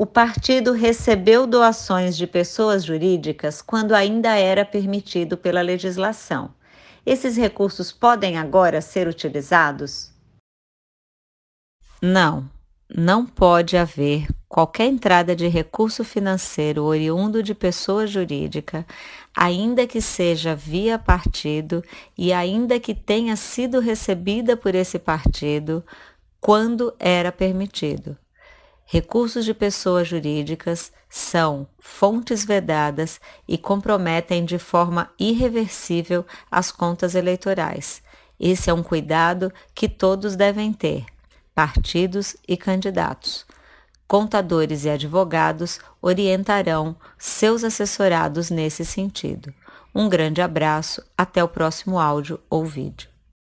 O partido recebeu doações de pessoas jurídicas quando ainda era permitido pela legislação. Esses recursos podem agora ser utilizados? Não, não pode haver qualquer entrada de recurso financeiro oriundo de pessoa jurídica, ainda que seja via partido e ainda que tenha sido recebida por esse partido, quando era permitido. Recursos de pessoas jurídicas são fontes vedadas e comprometem de forma irreversível as contas eleitorais. Esse é um cuidado que todos devem ter, partidos e candidatos. Contadores e advogados orientarão seus assessorados nesse sentido. Um grande abraço, até o próximo áudio ou vídeo.